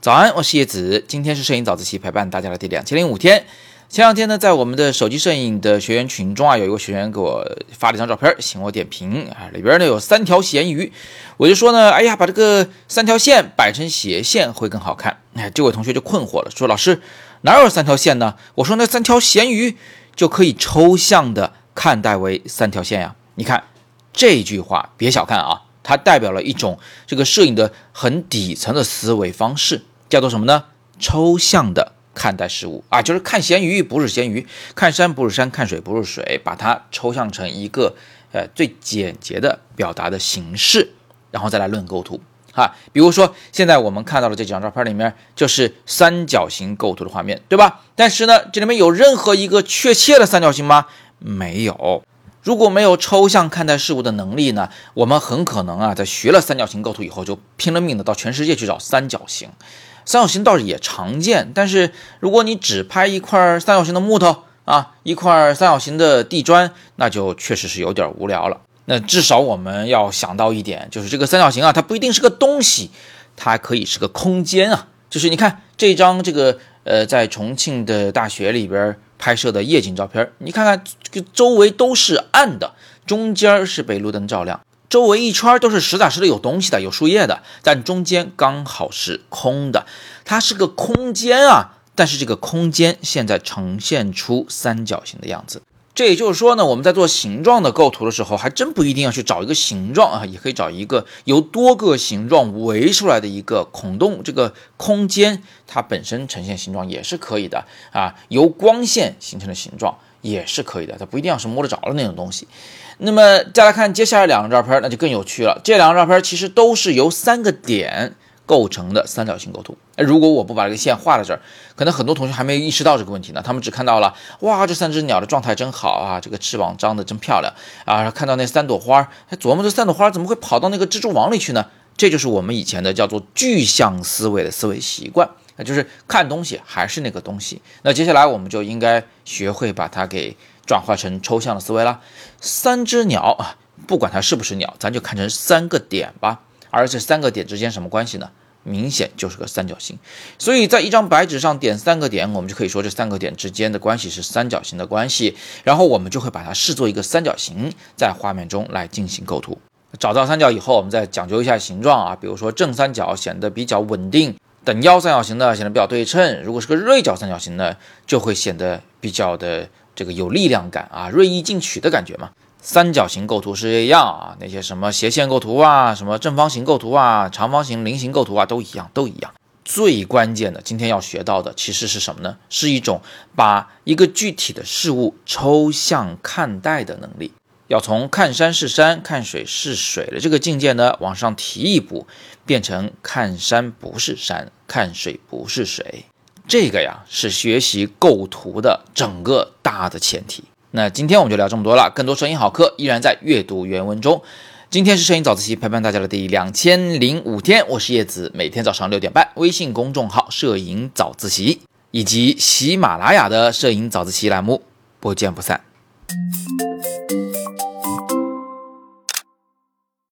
早安，我是叶子。今天是摄影早自习陪伴大家的第两千零五天。前两天呢，在我们的手机摄影的学员群中啊，有一个学员给我发了一张照片，请我点评啊。里边呢有三条咸鱼，我就说呢，哎呀，把这个三条线摆成斜线会更好看。哎，这位同学就困惑了，说老师哪有三条线呢？我说那三条咸鱼就可以抽象的看待为三条线呀。你看这句话，别小看啊，它代表了一种这个摄影的很底层的思维方式。叫做什么呢？抽象的看待事物啊，就是看咸鱼不是咸鱼，看山不是山，看水不是水，把它抽象成一个呃最简洁的表达的形式，然后再来论构图啊。比如说现在我们看到的这几张照片里面，就是三角形构图的画面，对吧？但是呢，这里面有任何一个确切的三角形吗？没有。如果没有抽象看待事物的能力呢，我们很可能啊，在学了三角形构图以后，就拼了命的到全世界去找三角形。三角形倒是也常见，但是如果你只拍一块三角形的木头啊，一块三角形的地砖，那就确实是有点无聊了。那至少我们要想到一点，就是这个三角形啊，它不一定是个东西，它可以是个空间啊。就是你看这张这个呃，在重庆的大学里边拍摄的夜景照片，你看看这个周围都是暗的，中间是被路灯照亮。周围一圈都是实打实的有东西的，有树叶的，但中间刚好是空的，它是个空间啊。但是这个空间现在呈现出三角形的样子，这也就是说呢，我们在做形状的构图的时候，还真不一定要去找一个形状啊，也可以找一个由多个形状围出来的一个孔洞，这个空间它本身呈现形状也是可以的啊，由光线形成的形状也是可以的，它不一定要是摸得着的那种东西。那么再来看接下来两张照片，那就更有趣了。这两张照片其实都是由三个点构成的三角形构图。哎，如果我不把这个线画在这儿，可能很多同学还没有意识到这个问题呢。他们只看到了，哇，这三只鸟的状态真好啊，这个翅膀张的真漂亮啊。看到那三朵花，还琢磨这三朵花怎么会跑到那个蜘蛛网里去呢？这就是我们以前的叫做具象思维的思维习惯，那就是看东西还是那个东西。那接下来我们就应该学会把它给。转化成抽象的思维了。三只鸟啊，不管它是不是鸟，咱就看成三个点吧。而这三个点之间什么关系呢？明显就是个三角形。所以在一张白纸上点三个点，我们就可以说这三个点之间的关系是三角形的关系。然后我们就会把它视作一个三角形，在画面中来进行构图。找到三角以后，我们再讲究一下形状啊，比如说正三角显得比较稳定，等腰三角形呢显得比较对称。如果是个锐角三角形呢，就会显得比较的。这个有力量感啊，锐意进取的感觉嘛。三角形构图是一样啊，那些什么斜线构图啊，什么正方形构图啊，长方形、菱形构图啊，都一样，都一样。最关键的，今天要学到的其实是什么呢？是一种把一个具体的事物抽象看待的能力。要从看山是山，看水是水的这个境界呢，往上提一步，变成看山不是山，看水不是水。这个呀是学习构图的整个大的前提。那今天我们就聊这么多了，更多摄影好课依然在阅读原文中。今天是摄影早自习陪伴大家的第两千零五天，我是叶子，每天早上六点半，微信公众号“摄影早自习”以及喜马拉雅的“摄影早自习”栏目，不见不散。